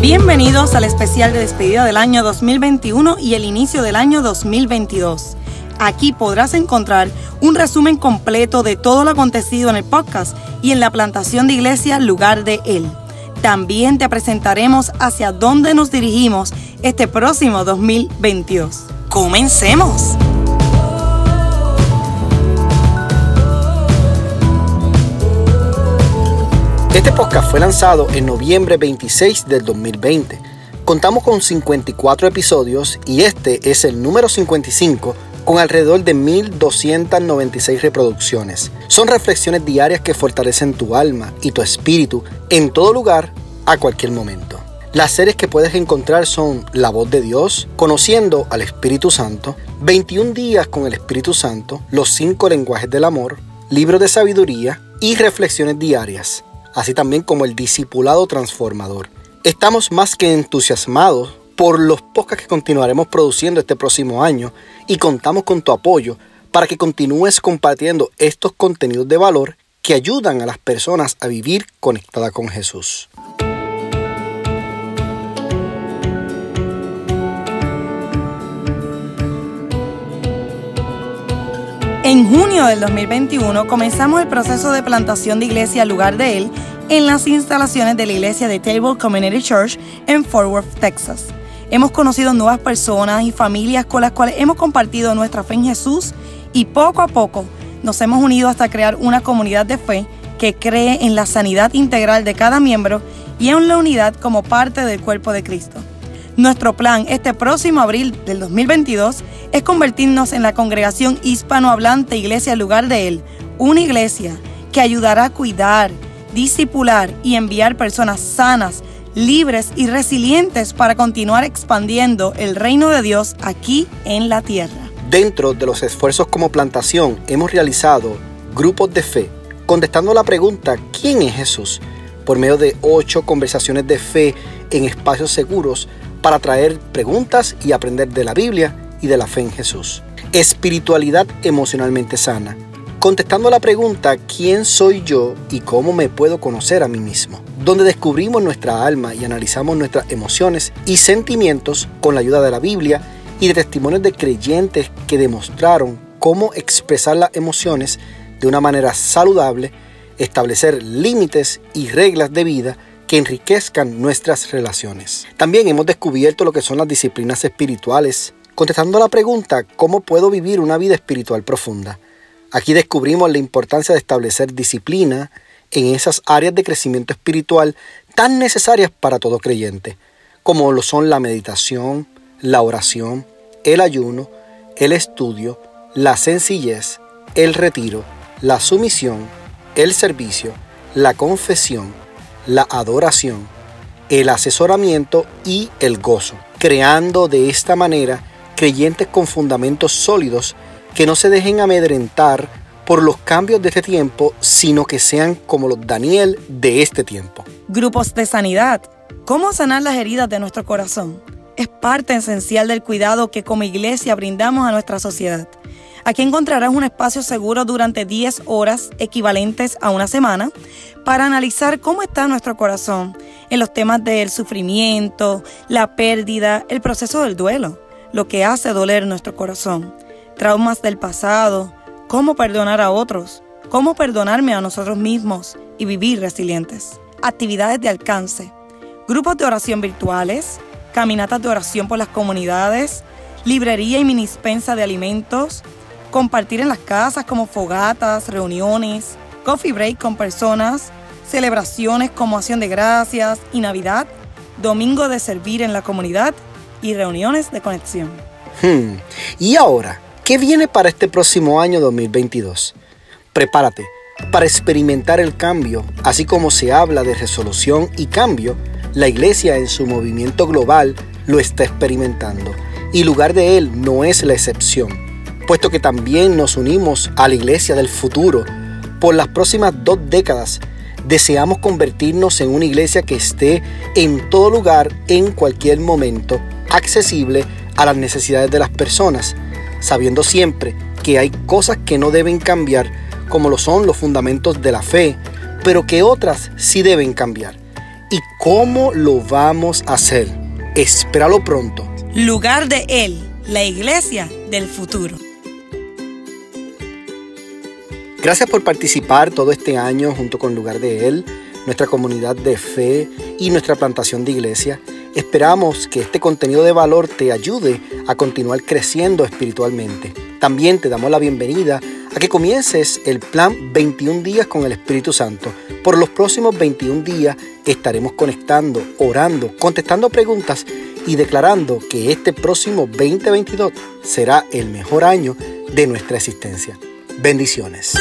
Bienvenidos al especial de despedida del año 2021 y el inicio del año 2022. Aquí podrás encontrar un resumen completo de todo lo acontecido en el podcast y en la plantación de iglesia lugar de él. También te presentaremos hacia dónde nos dirigimos este próximo 2022. ¡Comencemos! Este podcast fue lanzado en noviembre 26 del 2020. Contamos con 54 episodios y este es el número 55 con alrededor de 1.296 reproducciones. Son reflexiones diarias que fortalecen tu alma y tu espíritu en todo lugar, a cualquier momento. Las series que puedes encontrar son La voz de Dios, Conociendo al Espíritu Santo, 21 días con el Espíritu Santo, Los cinco lenguajes del amor, Libro de sabiduría y reflexiones diarias, así también como el discipulado transformador. Estamos más que entusiasmados por los podcasts que continuaremos produciendo este próximo año y contamos con tu apoyo para que continúes compartiendo estos contenidos de valor que ayudan a las personas a vivir conectada con Jesús. En junio del 2021 comenzamos el proceso de plantación de iglesia al lugar de él en las instalaciones de la iglesia de Table Community Church en Fort Worth, Texas. Hemos conocido nuevas personas y familias con las cuales hemos compartido nuestra fe en Jesús y poco a poco nos hemos unido hasta crear una comunidad de fe que cree en la sanidad integral de cada miembro y en la unidad como parte del cuerpo de Cristo. Nuestro plan este próximo abril del 2022 es convertirnos en la congregación hispanohablante Iglesia Lugar de Él, una iglesia que ayudará a cuidar, discipular y enviar personas sanas, libres y resilientes para continuar expandiendo el reino de Dios aquí en la tierra. Dentro de los esfuerzos como plantación hemos realizado grupos de fe, contestando la pregunta ¿quién es Jesús? por medio de ocho conversaciones de fe en espacios seguros para traer preguntas y aprender de la Biblia y de la fe en Jesús. Espiritualidad emocionalmente sana contestando la pregunta ¿quién soy yo y cómo me puedo conocer a mí mismo? Donde descubrimos nuestra alma y analizamos nuestras emociones y sentimientos con la ayuda de la Biblia y de testimonios de creyentes que demostraron cómo expresar las emociones de una manera saludable, establecer límites y reglas de vida que enriquezcan nuestras relaciones. También hemos descubierto lo que son las disciplinas espirituales, contestando la pregunta ¿cómo puedo vivir una vida espiritual profunda? Aquí descubrimos la importancia de establecer disciplina en esas áreas de crecimiento espiritual tan necesarias para todo creyente, como lo son la meditación, la oración, el ayuno, el estudio, la sencillez, el retiro, la sumisión, el servicio, la confesión, la adoración, el asesoramiento y el gozo, creando de esta manera creyentes con fundamentos sólidos que no se dejen amedrentar por los cambios de este tiempo, sino que sean como los Daniel de este tiempo. Grupos de sanidad. ¿Cómo sanar las heridas de nuestro corazón? Es parte esencial del cuidado que como iglesia brindamos a nuestra sociedad. Aquí encontrarás un espacio seguro durante 10 horas equivalentes a una semana para analizar cómo está nuestro corazón en los temas del sufrimiento, la pérdida, el proceso del duelo, lo que hace doler nuestro corazón traumas del pasado, cómo perdonar a otros, cómo perdonarme a nosotros mismos y vivir resilientes. Actividades de alcance, grupos de oración virtuales, caminatas de oración por las comunidades, librería y minispensa de alimentos, compartir en las casas como fogatas, reuniones, coffee break con personas, celebraciones como acción de gracias y Navidad, domingo de servir en la comunidad y reuniones de conexión. Hmm. Y ahora, ¿Qué viene para este próximo año 2022? Prepárate para experimentar el cambio, así como se habla de resolución y cambio, la iglesia en su movimiento global lo está experimentando y lugar de él no es la excepción, puesto que también nos unimos a la iglesia del futuro. Por las próximas dos décadas deseamos convertirnos en una iglesia que esté en todo lugar, en cualquier momento, accesible a las necesidades de las personas sabiendo siempre que hay cosas que no deben cambiar, como lo son los fundamentos de la fe, pero que otras sí deben cambiar. ¿Y cómo lo vamos a hacer? Espéralo pronto. Lugar de Él, la iglesia del futuro. Gracias por participar todo este año junto con Lugar de Él, nuestra comunidad de fe y nuestra plantación de iglesia. Esperamos que este contenido de valor te ayude a continuar creciendo espiritualmente. También te damos la bienvenida a que comiences el plan 21 días con el Espíritu Santo. Por los próximos 21 días estaremos conectando, orando, contestando preguntas y declarando que este próximo 2022 será el mejor año de nuestra existencia. Bendiciones.